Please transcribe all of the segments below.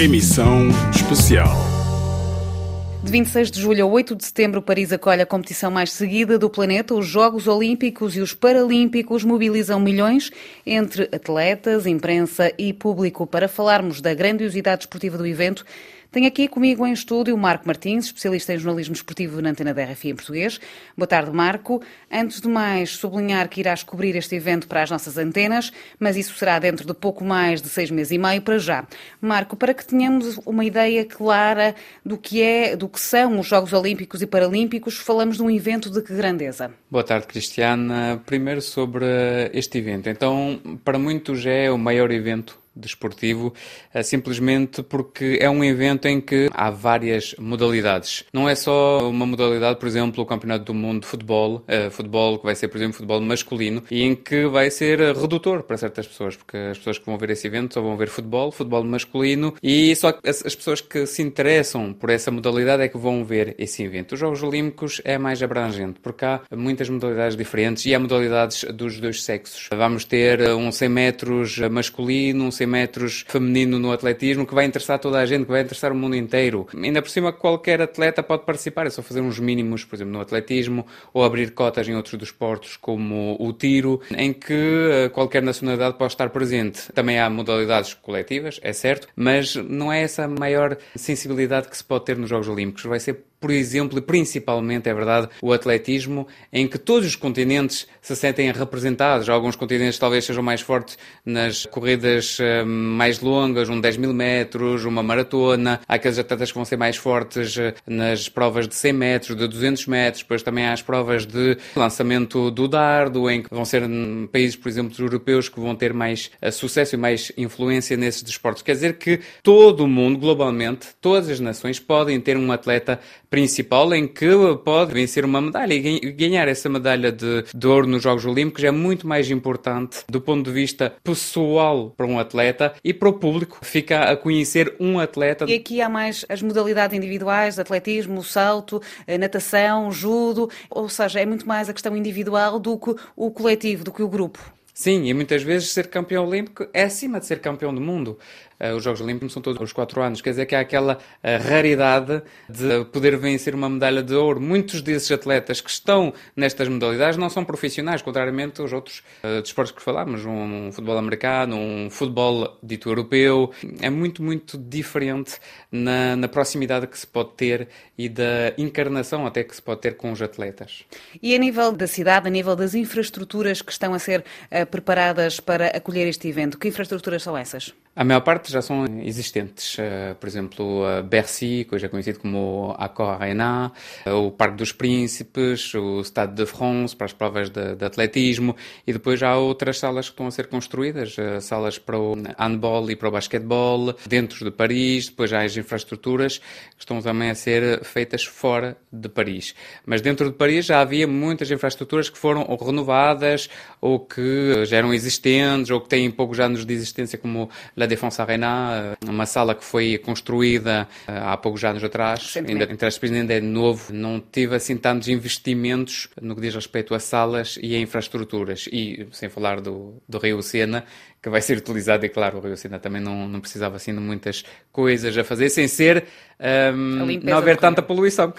Emissão especial. De 26 de julho a 8 de setembro, Paris acolhe a competição mais seguida do planeta. Os Jogos Olímpicos e os Paralímpicos mobilizam milhões entre atletas, imprensa e público. Para falarmos da grandiosidade desportiva do evento, tenho aqui comigo em estúdio o Marco Martins, especialista em jornalismo esportivo na antena da RFI em português. Boa tarde, Marco. Antes de mais, sublinhar que irás cobrir este evento para as nossas antenas, mas isso será dentro de pouco mais de seis meses e meio para já. Marco, para que tenhamos uma ideia clara do que é, do que são os Jogos Olímpicos e Paralímpicos, falamos de um evento de que grandeza? Boa tarde, Cristiana. Primeiro sobre este evento. Então, para muitos é o maior evento desportivo, eh, simplesmente porque é um evento em que há várias modalidades. Não é só uma modalidade, por exemplo, o Campeonato do Mundo de Futebol, uh, futebol que vai ser, por exemplo, futebol masculino, e em que vai ser redutor para certas pessoas, porque as pessoas que vão ver esse evento só vão ver futebol, futebol masculino, e só as, as pessoas que se interessam por essa modalidade é que vão ver esse evento. Os Jogos Olímpicos é mais abrangente, porque há muitas modalidades diferentes e há modalidades dos dois sexos. Vamos ter um 100 metros masculino, um 100 metros feminino no atletismo que vai interessar toda a gente, que vai interessar o mundo inteiro. Ainda por cima, qualquer atleta pode participar, é só fazer uns mínimos, por exemplo, no atletismo, ou abrir cotas em outros desportos, como o tiro, em que eh, qualquer nacionalidade pode estar presente. Também há modalidades coletivas, é certo, mas não é essa a maior sensibilidade que se pode ter nos Jogos Olímpicos. Vai ser por exemplo, e principalmente, é verdade, o atletismo, em que todos os continentes se sentem representados. Alguns continentes talvez sejam mais fortes nas corridas uh, mais longas, um 10 mil metros, uma maratona. Há aqueles atletas que vão ser mais fortes uh, nas provas de 100 metros, de 200 metros. Depois também há as provas de lançamento do dardo, em que vão ser hum, países, por exemplo, europeus que vão ter mais uh, sucesso e mais influência nesses desportos. Quer dizer que todo o mundo, globalmente, todas as nações podem ter um atleta principal em que pode vencer uma medalha e ganhar essa medalha de, de ouro nos Jogos Olímpicos é muito mais importante do ponto de vista pessoal para um atleta e para o público fica a conhecer um atleta. E aqui há mais as modalidades individuais, atletismo, salto, eh, natação, judo, ou seja, é muito mais a questão individual do que o coletivo, do que o grupo. Sim, e muitas vezes ser campeão olímpico é acima de ser campeão do mundo. Uh, os Jogos Olímpicos são todos os quatro anos, quer dizer que há aquela uh, raridade de poder vencer uma medalha de ouro. Muitos desses atletas que estão nestas modalidades não são profissionais, contrariamente aos outros uh, desportos que falámos, um, futebol americano, um futebol dito europeu. É muito, muito diferente na, na proximidade que se pode ter e da encarnação até que se pode ter com os atletas. E a nível da cidade, a nível das infraestruturas que estão a ser preparadas para acolher este evento, que infraestruturas são essas? A maior parte já são existentes. Uh, por exemplo, Bercy, que hoje é conhecido como Accor Arena, uh, o Parque dos Príncipes, o Stade de France para as provas de, de, atletismo e depois há outras salas que estão a ser construídas, uh, salas para o handball e para o basquetebol, dentro de Paris, depois há as infraestruturas que estão também a ser feitas fora de Paris. Mas dentro de Paris já havia muitas infraestruturas que foram ou renovadas ou que já eram existentes ou que têm poucos anos de existência, como La Défense Arena, eh, uma sala que foi construída eh, há poucos anos atrás, ainda, entre as ainda é novo, não tive assim tantos investimentos no que diz respeito a salas e a infraestruturas. E sem falar do, do Rio Sena, que vai ser utilizado, e claro, o Rio Sena também não, não precisava assim de muitas coisas a fazer, sem ser um, ehm, não haver tanta poluição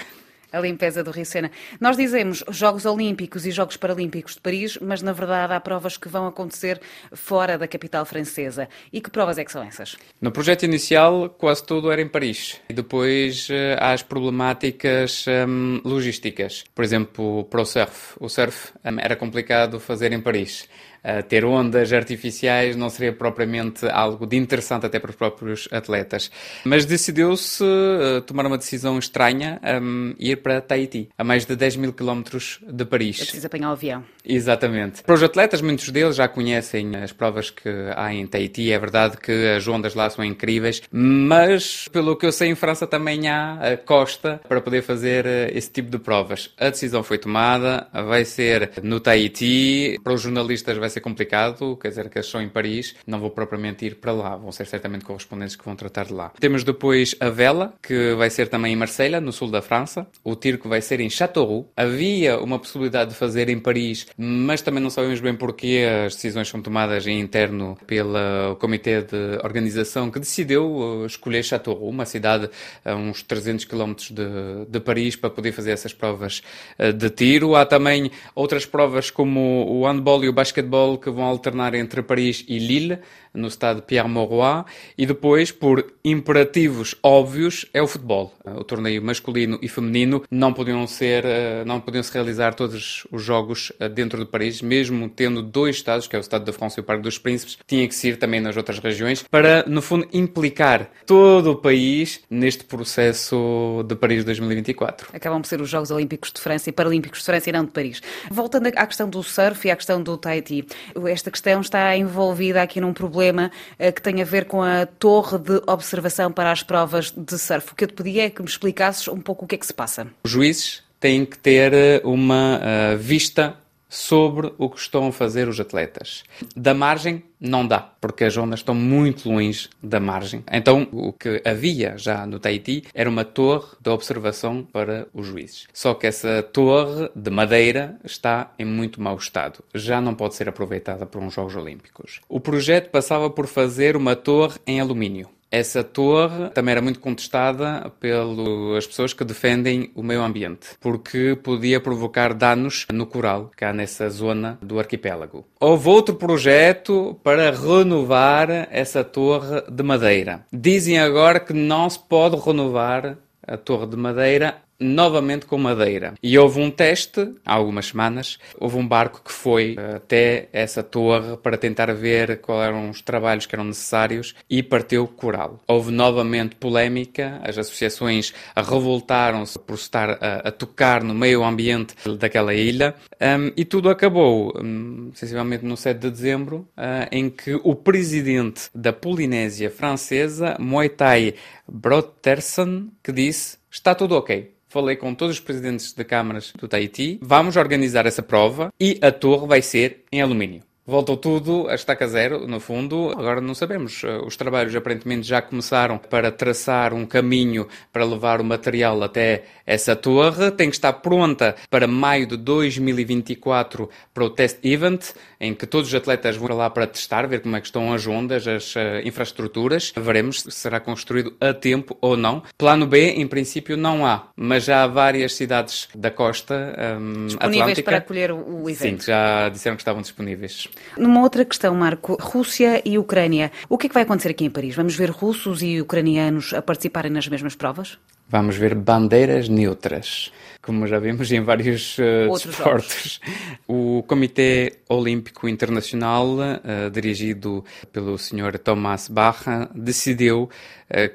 a limpeza do Rio Sena. Nós dizemos Jogos Olímpicos e Jogos Paralímpicos de Paris, mas na verdade há provas que vão acontecer fora da capital francesa. E que provas é que são essas? No projeto inicial, quase tudo era em Paris. E depois eh, há as problemáticas um, logísticas. Por exemplo, para o surf. O surf um, era complicado fazer em Paris. Uh, ter ondas artificiais não seria propriamente algo de interessante até para os próprios atletas. Mas decidiu-se uh, tomar uma decisão estranha, um, ir para Tahiti, a mais de 10 mil quilómetros de Paris. É preciso apanhar o avião. Exatamente. Para os atletas, muitos deles já conhecem as provas que há em Tahiti. É verdade que as ondas lá são incríveis, mas pelo que eu sei, em França também há a costa para poder fazer esse tipo de provas. A decisão foi tomada, vai ser no Tahiti. Para os jornalistas vai ser complicado, quer dizer que eles são em Paris, não vou propriamente ir para lá, vão ser certamente correspondentes que vão tratar de lá. Temos depois a Vela, que vai ser também em Marselha, no sul da França, o o tiro que vai ser em Châteauroux. Havia uma possibilidade de fazer em Paris, mas também não sabemos bem porquê. As decisões são tomadas em interno pelo comitê de organização que decidiu uh, escolher Châteauroux, uma cidade a uns 300 km de, de Paris, para poder fazer essas provas uh, de tiro. Há também outras provas como o handball e o basquetebol que vão alternar entre Paris e Lille no estado Pierre Mauroy, e depois, por imperativos óbvios, é o futebol. O torneio masculino e feminino não podiam ser, eh, não podiam se realizar todos os jogos eh, dentro de Paris, mesmo tendo dois estados, que é o estado da França e o Parque dos Príncipes, tinha que ser também nas outras regiões, para, no fundo, implicar todo o país neste processo de Paris 2024. Acabam por ser os Jogos Olímpicos de França e Paralímpicos de França e não de Paris. Voltando à questão do surf e à questão do Tahiti, esta questão está envolvida aqui num problema eh, que tem a ver com a torre de observação para as provas de surf. O que eu te pedia é que me explicasses um pouco o que é que se passa. Os juízes têm que ter eh, uma uh, vista sobre o que estão a fazer os atletas. Da margem, não dá, porque as ondas estão muito longe da margem. Então, o que havia já no Tahiti era uma torre de observação para os juízes. Só que essa torre de madeira está em muito mau estado. Já não pode ser aproveitada para uns Jogos Olímpicos. O projeto passava por fazer uma torre em alumínio. Essa torre também era muito contestada pelas pessoas que defendem o meio ambiente, porque podia provocar danos no coral, cá nessa zona do arquipélago. Houve outro projeto para renovar essa torre de madeira. Dizem agora que não se pode renovar a torre de madeira novamente com madeira. E houve um teste, há algumas semanas, houve um barco que foi até essa torre para tentar ver quais eram os trabalhos que eram necessários e partiu coral. Houve novamente polémica, as associações revoltaram-se por estar a, a, tocar no meio ambiente daquela ilha um, e tudo acabou, um, sensivelmente no 7 de dezembro, uh, em que o presidente da Polinésia francesa, Moitai Brotterson, que disse está tudo ok falei com todos os presidentes de câmaras do Tahiti, vamos organizar essa prova e a torre vai ser em alumínio. Voltou tudo a estaca zero, no fundo. Agora não sabemos. Eh, os trabalhos aparentemente já começaram para traçar um caminho para levar o material até essa torre. Tem que estar pronta para maio de 2024 para o test event, em que todos os atletas vão lá para testar, ver como é que estão as ondas, as uh, infraestruturas. Veremos se será construído a tempo ou não. Plano B, em princípio, não há, mas já há várias cidades da costa um, disponíveis Atlântica. para acolher o evento. Sim, já disseram que estavam disponíveis. Numa outra questão, Marco, Rússia e Ucrânia. O que é que vai acontecer aqui em Paris? Vamos ver russos e ucranianos a participarem nas mesmas provas? Vamos ver bandeiras neutras, como já vimos em vários uh, desportos. O Comitê Olímpico Internacional, uh, dirigido pelo Sr. Thomas Bach, decidiu uh,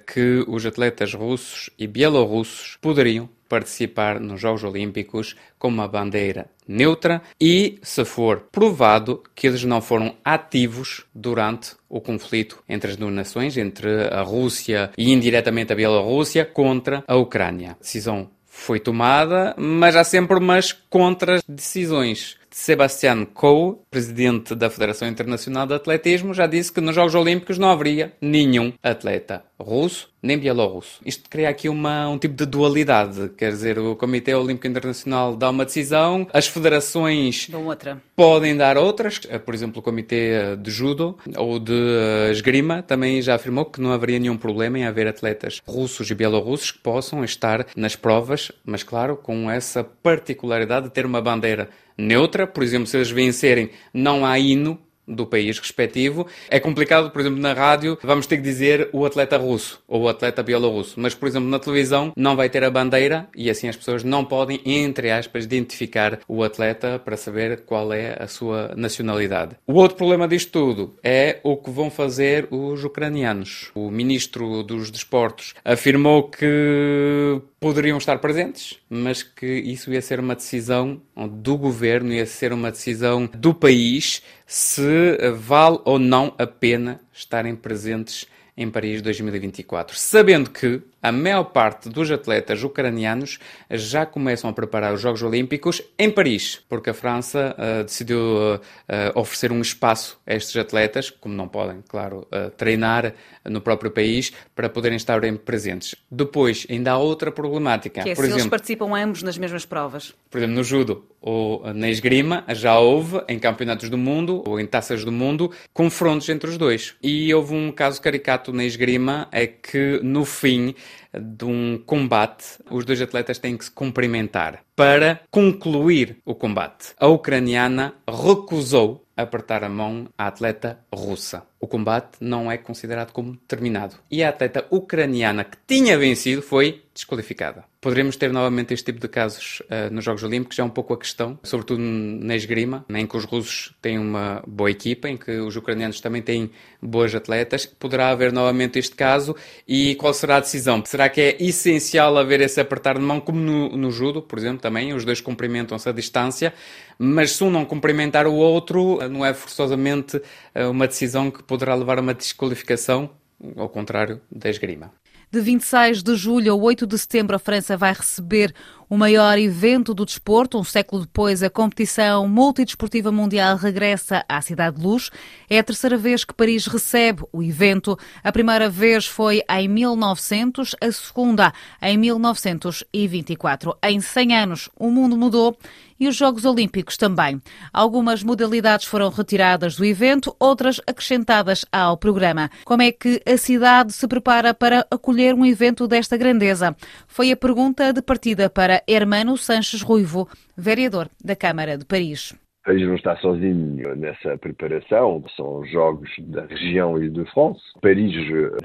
que os atletas russos e bielorrussos poderiam participar nos Jogos Olímpicos com uma bandeira neutra e, se for provado que eles não foram ativos durante o conflito entre as duas nações, entre a Rússia e indiretamente a Bielorrússia, contra a Ucrânia. A decisão foi tomada, mas há sempre umas contra-decisões. Sebastian Coe, presidente da Federação Internacional de Atletismo, já disse que nos Jogos Olímpicos não haveria nenhum atleta russo nem bielorrusso. Isto cria aqui uma, um tipo de dualidade, quer dizer, o Comitê Olímpico Internacional dá uma decisão, as federações podem dar outras, por exemplo, o Comitê de Judo ou de Esgrima também já afirmou que não haveria nenhum problema em haver atletas russos e bielorrussos que possam estar nas provas, mas claro, com essa particularidade de ter uma bandeira neutra, por exemplo, se eles vencerem, não há hino do país respectivo. É complicado, por exemplo, na rádio, vamos ter que dizer o atleta russo ou o atleta bielorrusso, mas, por exemplo, na televisão não vai ter a bandeira e assim as pessoas não podem, entre aspas, identificar o atleta para saber qual é a sua nacionalidade. O outro problema disto tudo é o que vão fazer os ucranianos. O ministro dos Desportos afirmou que poderiam estar presentes, mas que isso ia ser uma decisão do governo, ia ser uma decisão do país se vale ou não a pena estarem presentes em Paris 2024. Sabendo que a maior parte dos atletas ucranianos já começam a preparar os Jogos Olímpicos em Paris, porque a França uh, decidiu uh, oferecer um espaço a estes atletas, como não podem, claro, uh, treinar no próprio país, para poderem estar presentes. Depois, ainda há outra problemática. Que é por se exemplo, eles participam ambos nas mesmas provas. Por exemplo, no judo ou na esgrima, já houve em campeonatos do mundo ou em taças do mundo confrontos entre os dois. E houve um caso caricato na esgrima, é que no fim de um combate, os dois atletas têm que se cumprimentar para concluir o combate. A ucraniana recusou apertar a mão à atleta russa. O combate não é considerado como terminado. E a atleta ucraniana que tinha vencido foi desqualificada. Poderemos ter novamente este tipo de casos uh, nos Jogos Olímpicos, é um pouco a questão, sobretudo na esgrima, em que os russos têm uma boa equipa, em que os ucranianos também têm boas atletas. Poderá haver novamente este caso e qual será a decisão? Será que é essencial haver esse apertar de mão, como no, no judo, por exemplo, também, os dois cumprimentam-se à distância, mas se um não cumprimentar o outro, não é forçosamente uh, uma decisão que poderá levar a uma desqualificação, ao contrário da esgrima. De 26 de julho a 8 de setembro, a França vai receber o maior evento do desporto. Um século depois, a competição multidesportiva mundial regressa à Cidade de Luz. É a terceira vez que Paris recebe o evento. A primeira vez foi em 1900, a segunda em 1924. Em 100 anos, o mundo mudou e os Jogos Olímpicos também. Algumas modalidades foram retiradas do evento, outras acrescentadas ao programa. Como é que a cidade se prepara para acolher um evento desta grandeza? Foi a pergunta de partida para Hermano Sanches Ruivo, vereador da Câmara de Paris. Paris não está sozinho nessa preparação, são jogos da região e de France. Paris,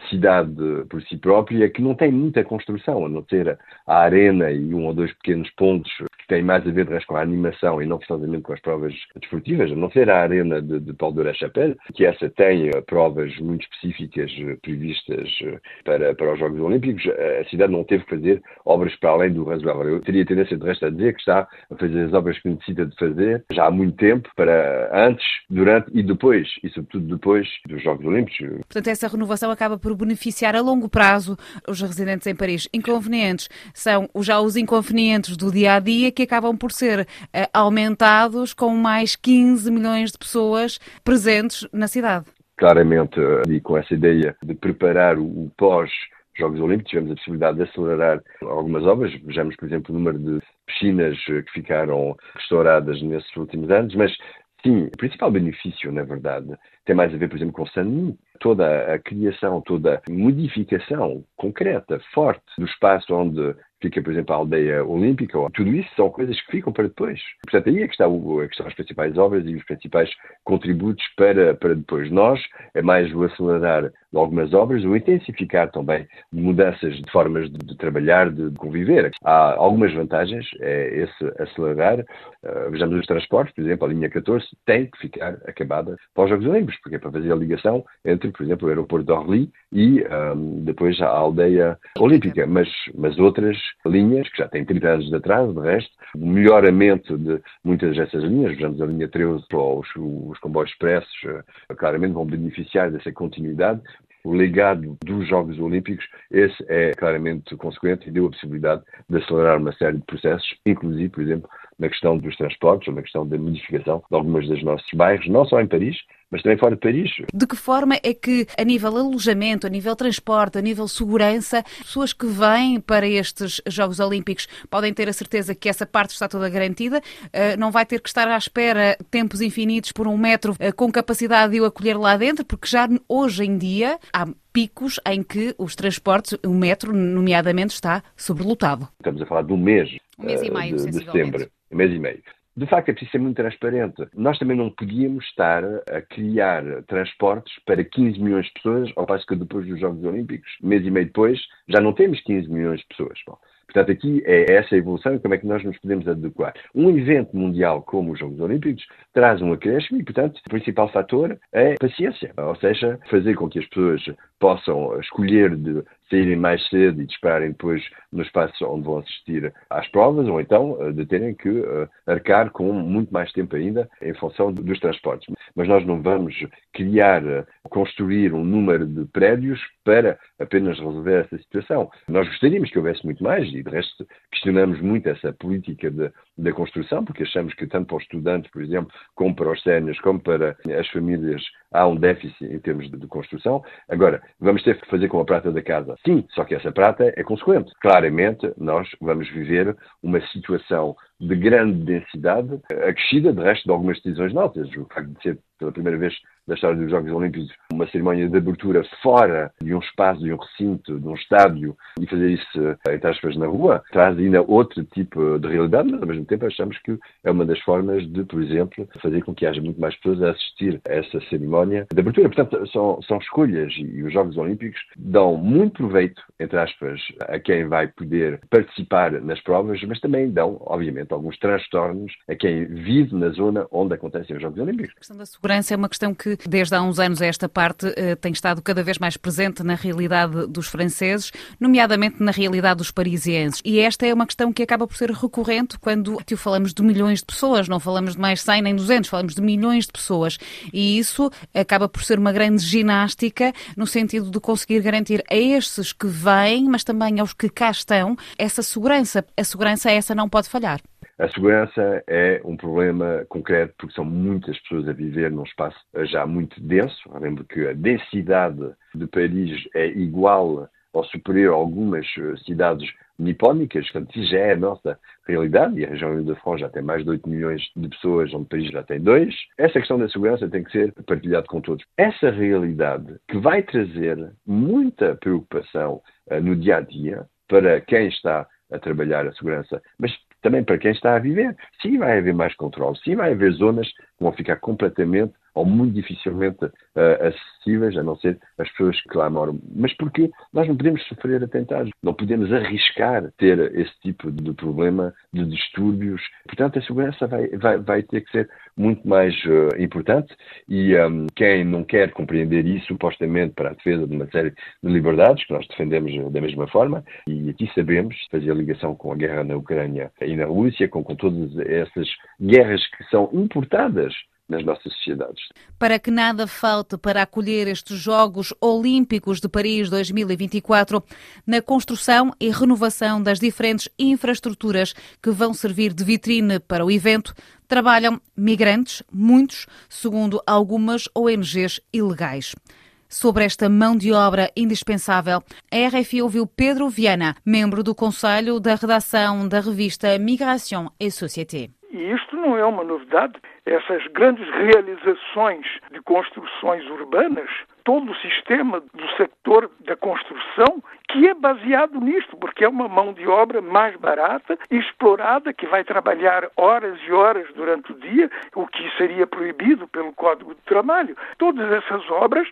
cidade por si própria, que não tem muita construção, a não ter a arena e um ou dois pequenos pontos tem mais a ver com a animação e não precisamente com as provas desportivas, a não ser a arena de, de Paul de la Chapelle, que essa tem uh, provas muito específicas uh, previstas uh, para, para os Jogos Olímpicos, a cidade não teve que fazer obras para além do razoável. Eu teria tendência de resto a dizer que está a fazer as obras que necessita de fazer já há muito tempo, para antes, durante e depois, e sobretudo depois dos Jogos Olímpicos. Portanto, essa renovação acaba por beneficiar a longo prazo os residentes em Paris. Inconvenientes são já os inconvenientes do dia a dia que acabam por ser uh, aumentados com mais 15 milhões de pessoas presentes na cidade. Claramente, e com essa ideia de preparar o pós Jogos Olímpicos, tivemos a possibilidade de acelerar algumas obras. Vejamos, por exemplo, o número de piscinas que ficaram restauradas nesses últimos anos, mas sim, o principal benefício, na verdade, tem mais a ver, por exemplo, com o Sanmi. Toda a criação, toda a modificação concreta, forte do espaço onde fica, por exemplo, a aldeia olímpica, tudo isso são coisas que ficam para depois. Portanto, aí é que, está o, é que estão as principais obras e os principais contributos para, para depois. Nós, é mais o acelerar de algumas obras, o intensificar também mudanças de formas de, de trabalhar, de, de, conviver. Há algumas vantagens, é esse acelerar. Uh, vejamos os transportes, por exemplo, a linha 14 tem que ficar acabada para os Jogos Olímpicos, porque é para fazer a ligação entre, por exemplo, o aeroporto de Orly e um, depois a aldeia olímpica. Mas, mas outras linhas, que já têm 30 anos de atraso, de resto, o melhoramento de muitas dessas linhas, vejamos a linha 13, os, os comboios expressos, uh, claramente vão beneficiar dessa continuidade. O legado dos Jogos Olímpicos, esse é claramente consequente e deu a possibilidade de acelerar uma série de processos, inclusive, por exemplo, na questão dos transportes ou na questão da modificação de algumas dos nossos bairros, não só em Paris, mas também fora de Paris. De que forma é que, a nível alojamento, a nível transporte, a nível segurança, pessoas que vêm para estes Jogos Olímpicos podem ter a certeza que essa parte está toda garantida, eh, não vai ter que estar à espera tempos infinitos por um metro eh, com capacidade de o acolher lá dentro, porque já hoje em dia há picos em que os transportes, o metro, nomeadamente, está sobrelotado. Estamos a falar de um mês, um mês e eh, meio, de, de setembro, um mês e meio. De facto, é preciso ser muito transparente. Nós também não podíamos estar a criar transportes para 15 milhões de pessoas, ao passo que depois dos Jogos Olímpicos, mês e meio depois, já não temos 15 milhões de pessoas. Bom, Portanto, aqui é essa evolução e como é que nós nos podemos adequar. Um evento mundial como os Jogos Olímpicos traz um acréscimo e, portanto, o principal fator é paciência, ou seja, fazer com que as pessoas possam escolher de saírem mais cedo e esperarem depois no espaço onde vão assistir às provas, ou então eh, de terem que uh, arcar com muito mais tempo ainda em função dos transportes. Mas nós não vamos criar, construir um número de prédios para apenas resolver essa situação. Nós gostaríamos que houvesse muito mais e, de resto, questionamos muito essa política da construção, porque achamos que tanto para os estudantes, por exemplo, como para os séniores, como para as famílias, há um déficit em termos de, de construção. Agora, vamos ter que fazer com a prata da casa. Sim, só que essa prata é consequente. Claramente, nós vamos viver uma situação de grande densidade, acrescida, de resto, de algumas decisões nossas. O facto de ser pela primeira vez da história dos Jogos Olímpicos, uma cerimónia de abertura fora de um espaço, de um recinto, de um estádio e fazer isso, entre aspas, na rua, traz ainda outro tipo de realidade, mas ao mesmo tempo achamos que é uma das formas de, por exemplo, fazer com que haja muito mais pessoas a assistir a essa cerimónia de abertura. Portanto, são, são escolhas e os Jogos Olímpicos dão muito proveito, entre aspas, a quem vai poder participar nas provas, mas também dão, obviamente, alguns transtornos a quem vive na zona onde acontecem os Jogos Olímpicos. A questão da segurança é uma questão que, desde há uns anos a esta parte, eh, tem estado cada vez mais presente na realidade dos franceses, nomeadamente na realidade dos parisienses. E esta é uma questão que acaba por ser recorrente quando aqui falamos de milhões de pessoas, não falamos de mais 100 nem 200, falamos de milhões de pessoas. E isso acaba por ser uma grande ginástica no sentido de conseguir garantir a estes que vêm, mas também aos que cá estão, essa segurança. A segurança essa não pode falhar. A segurança é um problema concreto porque são muitas pessoas a viver num espaço já muito denso. Lembro que a densidade de Paris é igual ou superior a algumas eh, cidades nipónicas, portanto, isso já é a nossa realidade, e a região de France já tem mais de 8 milhões de pessoas, onde Paris já tem 2. Essa questão da segurança tem que ser partilhada com todos. Essa realidade que vai trazer muita preocupação uh, no dia a dia para quem está a trabalhar a segurança, mas também para quem está a viver. Sim, vai haver mais controle. Sim, vai haver zonas que vão ficar completamente ou muito dificilmente uh, acessíveis, a não ser as pessoas que lá moram. Mas porquê? Nós não podemos sofrer atentados, não podemos arriscar ter esse tipo de problema de distúrbios. Portanto, a segurança vai, vai, vai ter que ser muito mais uh, importante e um, quem não quer compreender isso, supostamente para a defesa de uma série de liberdades, que nós defendemos da mesma forma, e aqui sabemos, fazer ligação com a guerra na Ucrânia e na Rússia, com, com todas essas guerras que são importadas nas nossas sociedades. Para que nada falte para acolher estes Jogos Olímpicos de Paris 2024, na construção e renovação das diferentes infraestruturas que vão servir de vitrine para o evento, trabalham migrantes, muitos, segundo algumas ONGs ilegais. Sobre esta mão de obra indispensável, a RFI ouviu Pedro Viana, membro do Conselho da redação da revista Migration et Société. E isto não é uma novidade. Essas grandes realizações de construções urbanas, todo o sistema do sector da construção, que é baseado nisto, porque é uma mão de obra mais barata explorada, que vai trabalhar horas e horas durante o dia, o que seria proibido pelo Código de Trabalho. Todas essas obras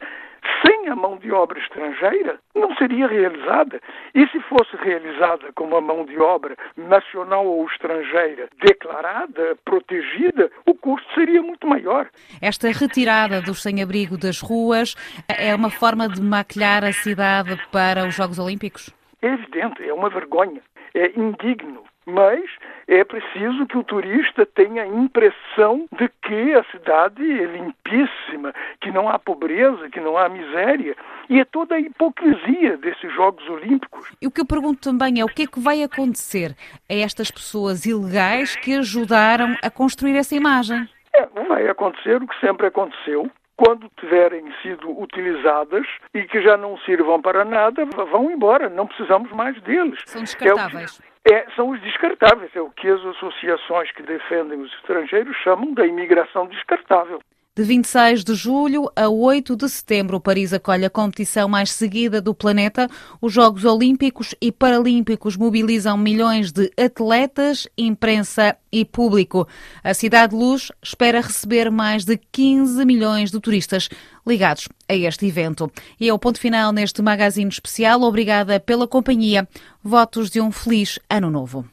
sem a mão de obra estrangeira, não seria realizada. E se fosse realizada com uma mão de obra nacional ou estrangeira declarada, protegida, o custo seria muito maior. Esta retirada dos sem-abrigo das ruas é uma forma de maquilhar a cidade para os Jogos Olímpicos? É evidente, é uma vergonha, é indigno mas é preciso que o turista tenha a impressão de que a cidade é limpíssima, que não há pobreza, que não há miséria. E é toda a hipocrisia desses Jogos Olímpicos. E o que eu pergunto também é o que é que vai acontecer a estas pessoas ilegais que ajudaram a construir essa imagem? É, vai acontecer o que sempre aconteceu, quando tiverem sido utilizadas e que já não sirvam para nada, vão embora, não precisamos mais deles. São descartáveis. É, é, são os descartáveis, é o que as associações que defendem os estrangeiros chamam da imigração descartável. De 26 de julho a 8 de setembro, Paris acolhe a competição mais seguida do planeta. Os Jogos Olímpicos e Paralímpicos mobilizam milhões de atletas, imprensa e público. A Cidade Luz espera receber mais de 15 milhões de turistas ligados a este evento. E é o ponto final neste magazine especial. Obrigada pela companhia. Votos de um feliz ano novo.